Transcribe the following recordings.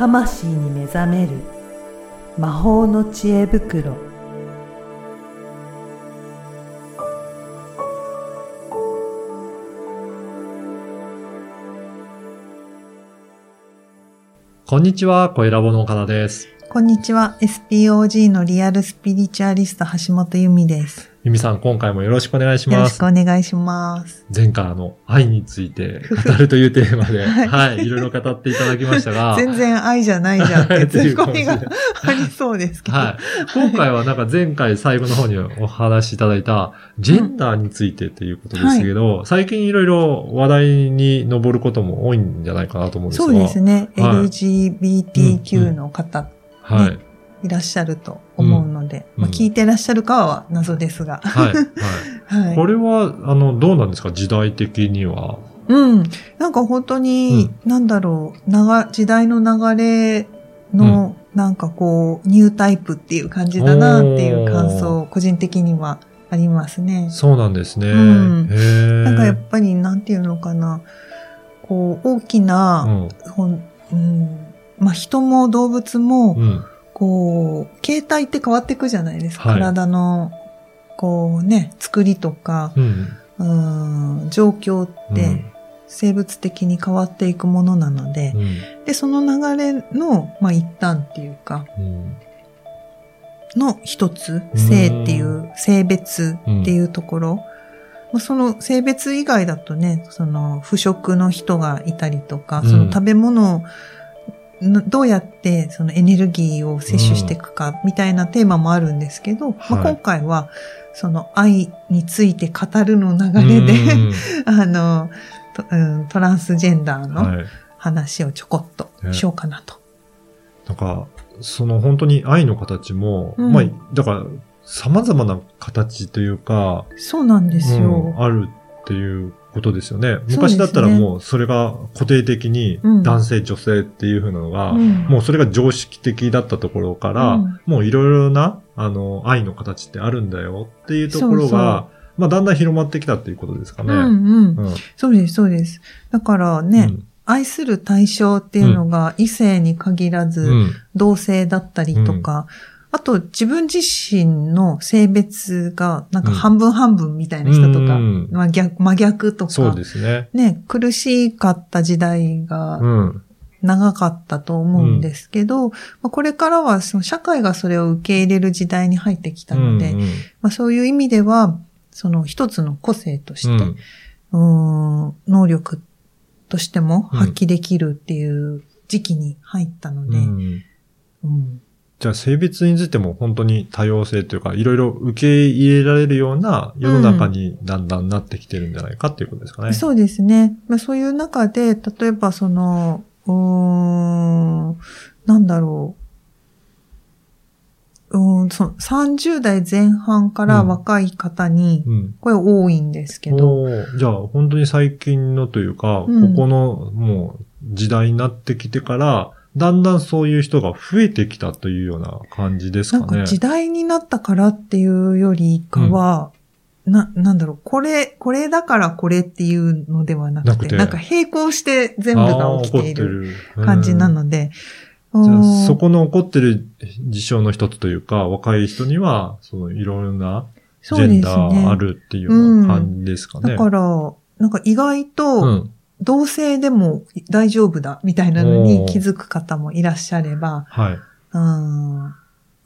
魂に目覚める魔法の知恵袋こんにちは、声ラボの岡田です。こんにちは。SPOG のリアルスピリチュアリスト橋本由美です。ゆみさん、今回もよろしくお願いしよろします。くお願いします。前回あの、愛について語るというテーマで、はいはい、いろいろ語っていただきましたが、全然愛じゃないじゃんってツ っていうッコミがありそうですけど。はい。今回はなんか前回最後の方にお話しいただいた、ジェンダーについてということですけど、最近いろいろ話題に上ることも多いんじゃないかなと思うんですが。そうですね。はい LGBTQ の方はい。いらっしゃると思うので、うんまあ、聞いてらっしゃるかは謎ですが。はい。はい。はい。これは、あの、どうなんですか？時代的には。うん。なんか本当に、なんだろう、長、時代の流れの、なんかこう、ニュータイプっていう感じだなっていう感想、個人的にはありますね。そうなんですね。うんなんかやっぱり、なんていうのかな、こう、大きな、うんうん、まあ人も動物も、うん。こう、形態って変わっていくじゃないですか。はい体の、こうね、作りとか、うん。うん、状況っうんて生物的に変わっていくものなので、うん。で、その流れの、まあ一端っていうか、うん。の一つ、うん性っていう、性別っていうところ、まあ、その性別以外だとね、その腐食の人がいたりとか、うんその食べ物どうやってそのエネルギーを摂取していくかみたいなテーマもあるんですけど、まあ、はい今回はその愛について語るの流れで、あの、トランスジェンダーうん、のはい。話をちょこっとしようかなと。なんか、その本当に愛の形も、うんまあ、だから、様々な形というか、そうなんですよ。うんあるっていうことですよね。昔だったらもうそれが固定的にうん。男性、女性っていう風なのが、うん。もうそれが常識的だったところから、うん。もういろいろな、あの、愛の形ってあるんだよっていうところが、そうそう。まあだんだん広まってきたっていうことですかね。うんうん。うん。そうです、そうです。だからね、うん。愛する対象っていうのが異性に限らず、うん。同性だったりとか、あと自分自身の性別がなんか半分半分みたいな人とか、うん。まあ、逆真逆とそうか、ですね。ね、苦しかった時代がうん。長かったと思うんですけど、まあ、これからはその社会がそれを受け入れる時代に入ってきたので、うんうん。まあ、そういう意味では、その一つの個性として、うん。ん能力としても発揮できるっていう時期に入ったので、うん。うんじゃあ性別についても本当に多様性というか、いろいろ受け入れられるような世の中にだんだんなってきてるんじゃないかっていうことですかね。そうですね。まあ、そういう中で、例えばその、うーん、なんだろう。うーんその30代前半から若い方に、うん。これ多いんですけど、じゃあ本当に最近のというか、うんここのもう時代になってきてから、だんだんそういう人が増えてきたというような感じですかね。なんか時代になったからっていうよりかは、な、なんだろう、これ、これだからこれっていうのではなくて、なくて。なんか並行して全部が起きている感じなので、そこの起こってる事象の一つというか、若い人には、そのいろいろなジェンダーねあるっていうような感じですかね。だから、なんか意外うと、ん。同性でも大丈夫だみたいなのに気づく方もいらっしゃれば、はい。うん、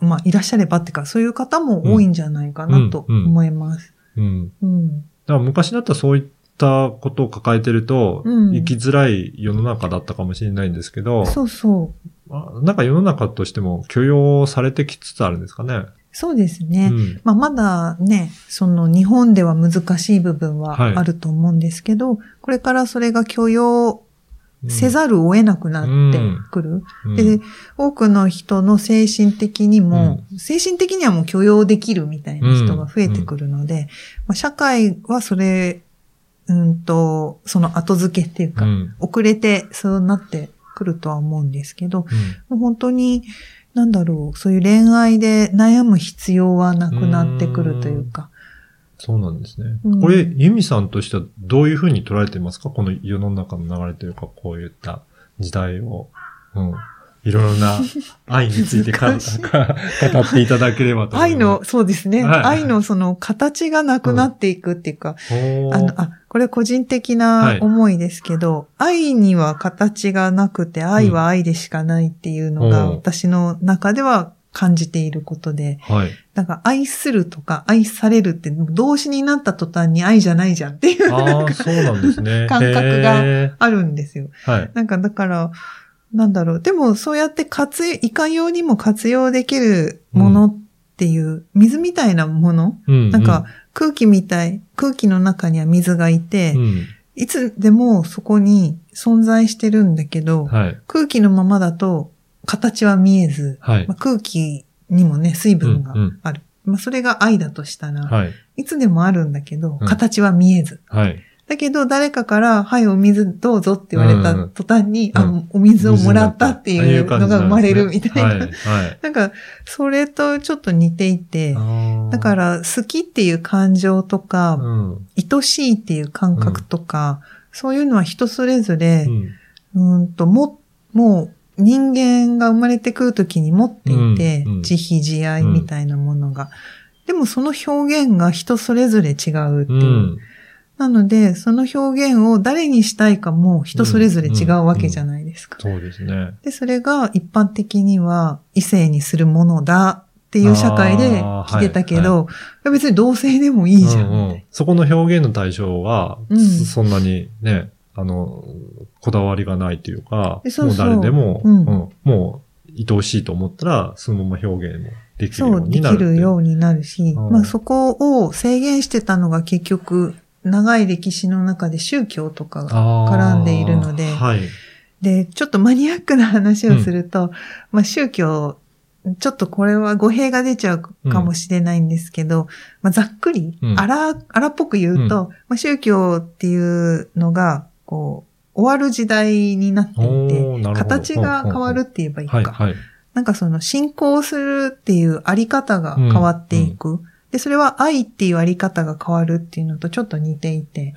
まあ、いらっしゃればっていうか、そういう方も多いんじゃないかなとうんうん思います。うん。うん。だから昔だったらそういったことを抱えてると、うん生きづらい世の中だったかもしれないんですけど、そうそう。あなんか世の中としても許容されてきつつあるんですかね。そうですね。うん。まあ、まだね、その日本では難しい部分ははい。あると思うんですけど、これからそれが許容うん。せざるを得なくなってくる。うん。で、多くの人の精神的にも、精神的にはもう許容できるみたいな人が増えてくるので、まあ、社会はそれ、うんと、その後付けっていうか、うん。遅れてそうなってくるとは思うんですけど、本当に、なんだろう、そういう恋愛で悩む必要はなくなってくるというか。そうなんですね。うんこれ、ユミさんとしてはどういうふうに捉えていますか？この世の中の流れというか、こういった時代を。うん。いろいろな愛についてか語っていただければと愛。の、そうですね。はい愛のその形がなくなっていくっていうか、おーあの、あ、これ個人的はない思いですけど、愛には形がなくて、愛は愛でしかないっていうのが、うん私の中では感じていることで、はい。なんか愛するとか愛されるって動詞になった途端に愛じゃないじゃんっていう、そうなんですね。感覚がへあるんですよ。ーはい。なんかだから、なんだろう。でもそうやって活用、いかようにも活用できるものっていう、水みたいなもの？うんなんか、空気みたい、空気の中には水がいて、うん。いつでもそこに存在してるんだけど、はい。空気のままだと形は見えず、はいまあ、空気にもね、水分がうんうんある。まあ、それが愛だとしたら、はい。いつでもあるんだけど、うん形は見えず。はい。だけど、誰かから、はい、お水どうぞって言われた途端に、うんあ、お水をもらったっていうのが生まれるみたいな。はい。はい。なんか、それとちょっと似ていて、だから、ら、好きっていう感情とか、うん。愛しいっていう感覚とか、そういうのは人それぞれう、ん。と、も、もう人間が生まれてくるときに持っていて、うんうん慈悲慈愛みたいなものが。でもその表現が人それぞれ違うっていう。うん。なので、その表現を誰にしたいかも人それぞれ違うわけじゃないですか。そうですね。で、それが一般的には異性にするものだっていう社会で来てたけど、いや別に同性でもいいじゃん。うんうんそこの表現の対象は、うんそんなにね、あの、こだわりがないというか、えそうそうもう誰でも、うんうんもう愛おしいと思ったら、そのまま表現もできるよそうう、できになるっていう。るようになるし、うんまあそこを制限してたのが結局、長い歴史の中で宗教とかが絡んでいるのではい。で、ちょっとマニアックな話をすると、まあ宗教、ちょっとこれは語弊が出ちゃうかもしれないんですけど、まあざっくり、うん荒、荒っぽく言うと、まあ宗教っていうのが、こう、終わる時代になっていて、形が変わるって言えばいいか。はい、はい。なんかその信仰するっていうあり方が変わっていく。で、それは愛っていうあり方が変わるっていうのとちょっと似ていて、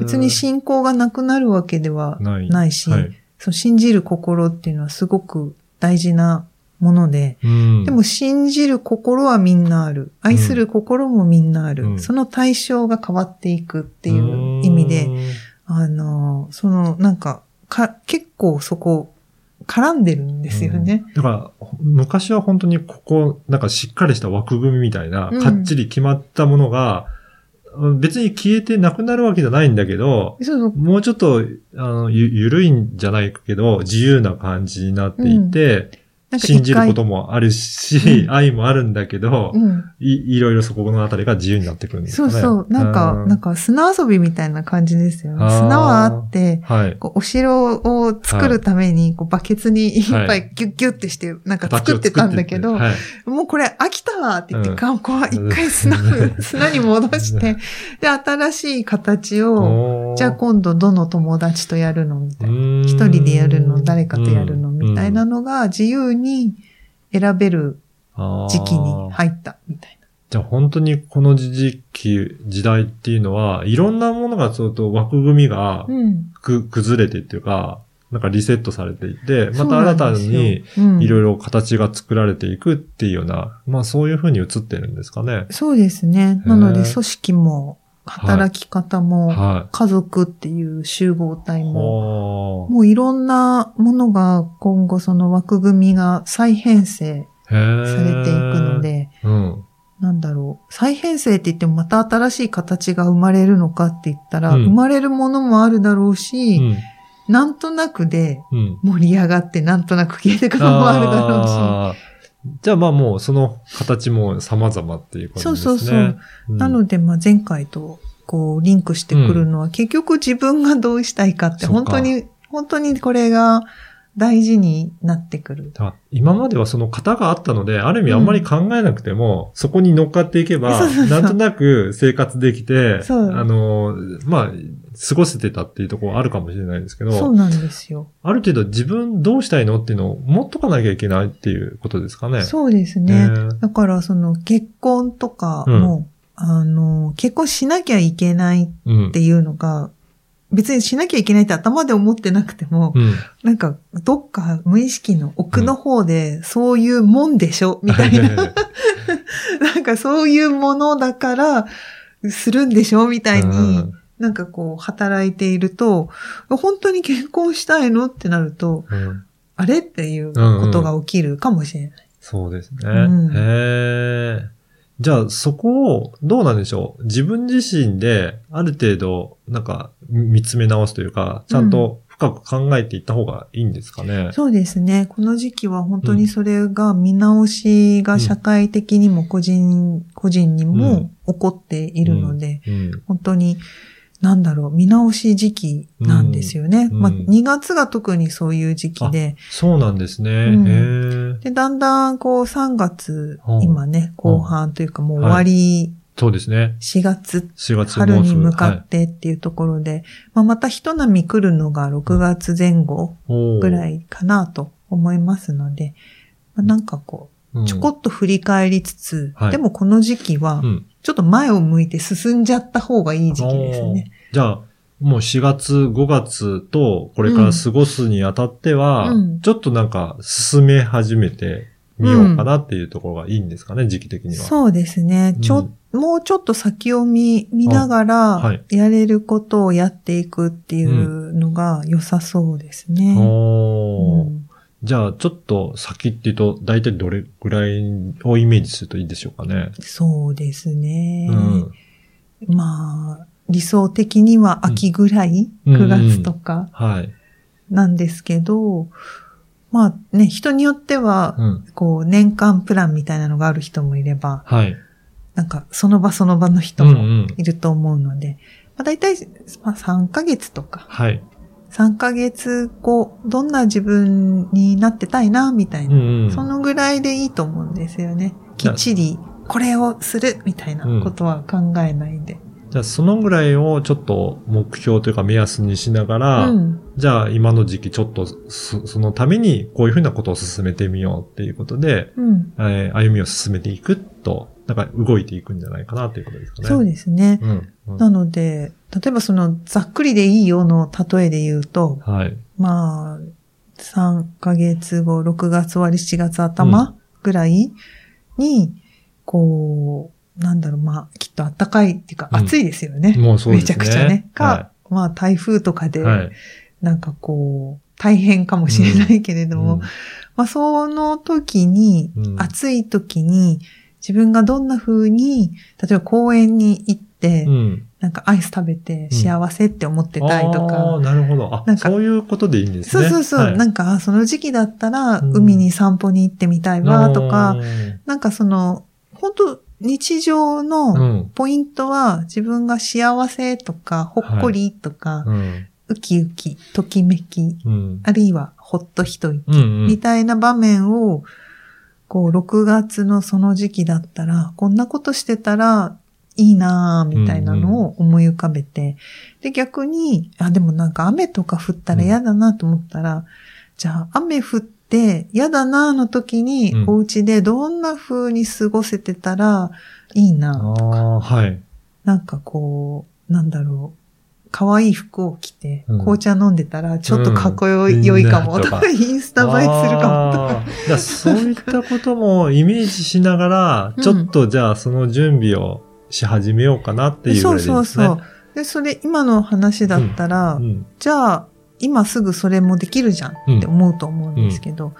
別に信仰がなくなるわけではない。ないし、はい。その信じる心っていうのはすごく大事なもので、うん。でも信じる心はみんなある。愛する心もみんなある。うん。その対象が変わっていくっていう意味で、あの、その、なんか、か、結構そこ、絡んでるんですよね。だから、昔は本当にここ、なんかしっかりした枠組みみたいな、うん。かっちり決まったものが、別に消えてなくなるわけじゃないんだけど、もうちょっと、あの、ゆ、ゆるいんじゃないけど、自由な感じになっていて、信じるこ一ともあるし、うん愛もあるんだけど、回うん。い、いろいろそこのあたりが自由になってくるんですかね。そうそう。なんか、なんか、か砂遊びみたいな感じですよ砂はあって、はい。こうお城を作るために、こうバケツにいっぱはいギュッギュッってして、なんか作ってたんだけど、はい。もうこれ飽きたわって言って、うんかこう一回砂、砂に戻して、で、新しい形を、じゃあ今度どの友達とやるのみたいな。一一人でやるの、誰かとやるのうんみたいなのが自由に選べる時期に入ったみたいじゃあ本当にこの時期、時代っていうのは、いろんなものがちょっと枠組みがな。うん。く、崩れてっていうか、なんかリセットされていて、また新たにうんいろいろ形が作られていくっていうような、まあそういうふうに映ってるんですかね。そうですね。なので組織も、働き方も、は家族っていう集合体い。も、はもういろんなものが今後その枠組みが再編成。されていくの。で、うん。なんだろう。再編成って言ってもまた新しい形が生まれるのかって言ったら、うん生まれるものもあるだろううし、ん。なんとなくでうん。盛り上がってなんとなく消えていくのもあるだろうし。じゃあまあもうその形も様々っていうことですね。そうそうそう。うん。なので、まあ前回とこうリンクしてくるのは、結局自分がどうしたいかって本当に、本当にこれが大事になってくる。あ今まではその型があったので、ある意味あんまり考えなくても、そこに乗っかっていけばなんとなく生活できて、あの、まあ、過ごせてたっていうところはあるかもしれないですけど、そうなんですよ。ある程度自分どうしたいのっていうのを持っとかなきゃいけないっていうことですかね。そうですうね。だからその結婚とかも、うあの、結婚しなきゃいけないうんっていうのが、別にしなきゃいけないって頭で思ってなくても、うん。なんかどっか無意識の奥の方でそういうもんでしょ、みたいな。なんかそういうものだからするんでしょみたいに、なんかこう働いていると、本当に結婚したいのってなると、うんうんあれっていうことが起きるかもしれない。そうですね。うんへえ。じゃあ、そこを、どうなんでしょう？自分自身で、ある程度、なんか、見つめ直すというか、ちゃんと深く考えていった方がいいんですかね？そうですね。この時期は本当にそれが見直しが社会的にも個人、個人にも起こっているので、うん。本当に、なんだろう、見直し時期なんですよね。まあ、うん。うん2月が特にそういう時期で、そうなんですね。うん。で、だんだんこう3月う、ん。今ね、後半というかもう終わり、そうですね。4月、4月春に向かってっていうところで、まあ、また一波来るのが6月前後ぐらい。いかなと思いますので、まあ、なんかこう、うんちょこっと振り返りつつ、はいでもこの時期はう、ん。ちょっと前を向いて進んじゃった方がいい時期ですね。じゃあ、もう4月、5月と、これから過ごすにあたっては、うんちょっとなんか、進め始めてみようかなっていうところがいいんですかね、時期的には。そうですね。ちょ、もうちょっと先を見、見ながはらい、やれることをやっていくっていうのが良さそうですね。おーうんじゃあ、ちょっと先っていうと、大体どれぐらいをイメージするといいでしょうかね。そうですね。うん。まあ、理想的には秋ぐらい、うん9月とかはい。なんですけど、まあね、人によっては、うん。こう、年間プランみたいなのがある人もいれば、はい。なんか、その場その場の人もうんうん。いると思うので、まあ大体、まあ3ヶ月とか、はい。3ヶ月後、どんな自分になってたいな、みたいな、うんうん。そのぐらいでいいと思うんですよね。きっちり、これをする、みたいなことは考えないで。じゃあ、そのぐらいをちょっと目標というか目安にしながら、うん。じゃあ今の時期ちょっとそそのためにこういうふうなことを進めてみようっていうことで、うん。えー歩みを進めていくと、なんか動いていくんじゃないかなということですかね。そうですね。うん。うんなので、例えばその、ざっくりでいいよの例えで言うと、はい。まあ、3ヶ月後、6月終わり、7月頭ぐらいに、こう、なんだろう、まあ、きっと暖かいっていうか、うん暑いですよね。もうそうですね。めちゃくちゃね。か、はまあ、台風とかで、い。はい。なんかこう、大変かもしれないけれども、うんまあ、その時に、うん暑い時に、自分がどんな風に、例えば公園に行って、うん。なんかアイス食べて幸せって思ってたいとか、ああ、なるほど。あなんかそういうことでいいんですね。そうそうそう、はいなんか、あその時期だったら、うん海に散歩に行ってみたいわ、とうか、んなんかその、本当日常うのん。ポイントは、自分が幸せとか、ほっこりとか、うん。ウキウキ、ときめき、うん。あるいはほっと一息、うんうんみたいな場面を、こう、6月のその時期だったら、こんなことしてたらいいなぁ、みたいなのを思い浮かべて、で、逆に、あ、でもなんか雨とか降ったら嫌だなと思ったら、じゃあ雨降って嫌だなぁの時に、うんお家でどんな風に過ごせてたらいいなぁああ、はい。なんかこう、なんだろう。可愛い服を着て、うん紅茶飲んでたら、ちょっとかっこよい,、かも、とかインスタ映えするかも、とか。そういったこともイメージしながら、うんちょっとじゃあその準備をし始めようかなっていうぐそうらいですね。そうそう。で、それ、今の話だったら、うん。じゃあ、今すぐそれもできるじゃんって思うと思うんですけど、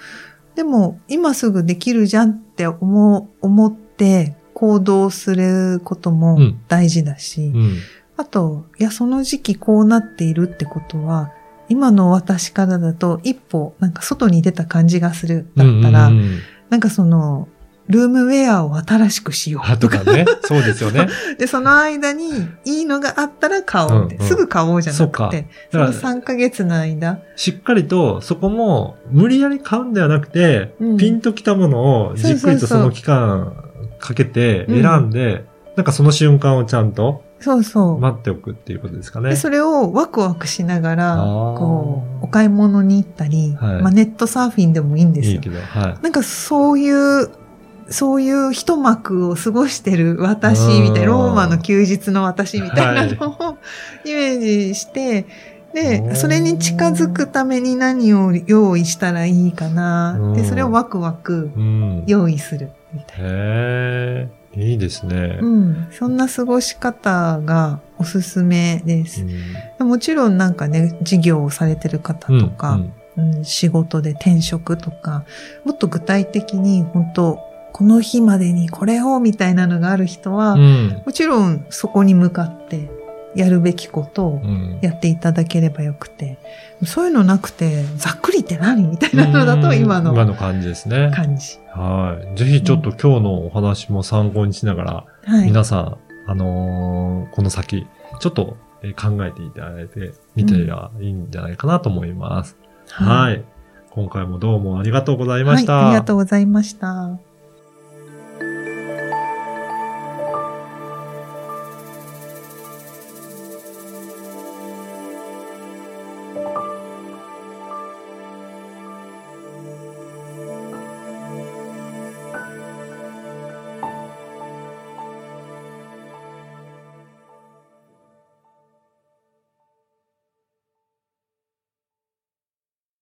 でも、今すぐできるじゃんって思う、思って行動することもうん大事だし、うん。あと、いや、その時期こうなっているってことは、今の私からだと一歩、なんか外に出た感じがする。だったら、うんうんうんなんかその、ルームウェアを新しくしよあうとか。とかね。そうですよね。で、その間にいいのがあったら買おうって。うんうんすぐ買おうじゃなくて。そのだから3ヶ月の間。しっかりとそこも無理やり買うんではなくて、うんピンときたものをじっくりとその期間かけて選んで、なんかその瞬間をちゃんとそうそう。待っておくっていうことですかね。で、それをワクワクしながら、こう、お買い物に行ったり、はいまあネットサーフィンでもいいんですよ。いいけど、はい。なんかそういうそういう一幕を過ごしてる私みたいな、ローマの休日の私みたいなのを イメージして、で、それに近づくために何を用意したらいいかな。で、それをワクワクうん。用意するみたいな。いいですね。うん。そんな過ごし方がおすすめです。うんもちろんなんかね、事業をされてる方とか、うんうん仕事で転職とか、もっと具体的に本当この日までにこれをみたいなのがある人は、うん。もちろんそこに向かってやるべきことをうんやっていただければよくて、そういうのなくて、ざっくりって何みたいなのだと今の今の感じですね。感じ。はい。ぜひちょっと今日のお話も参考にしながら、はい。皆さん、あのーこの先、ちょっとえー考えていただいてみてはいいんじゃないかなと思います。はい。今回もどうもありがとうございました。はい、ありがとうございました。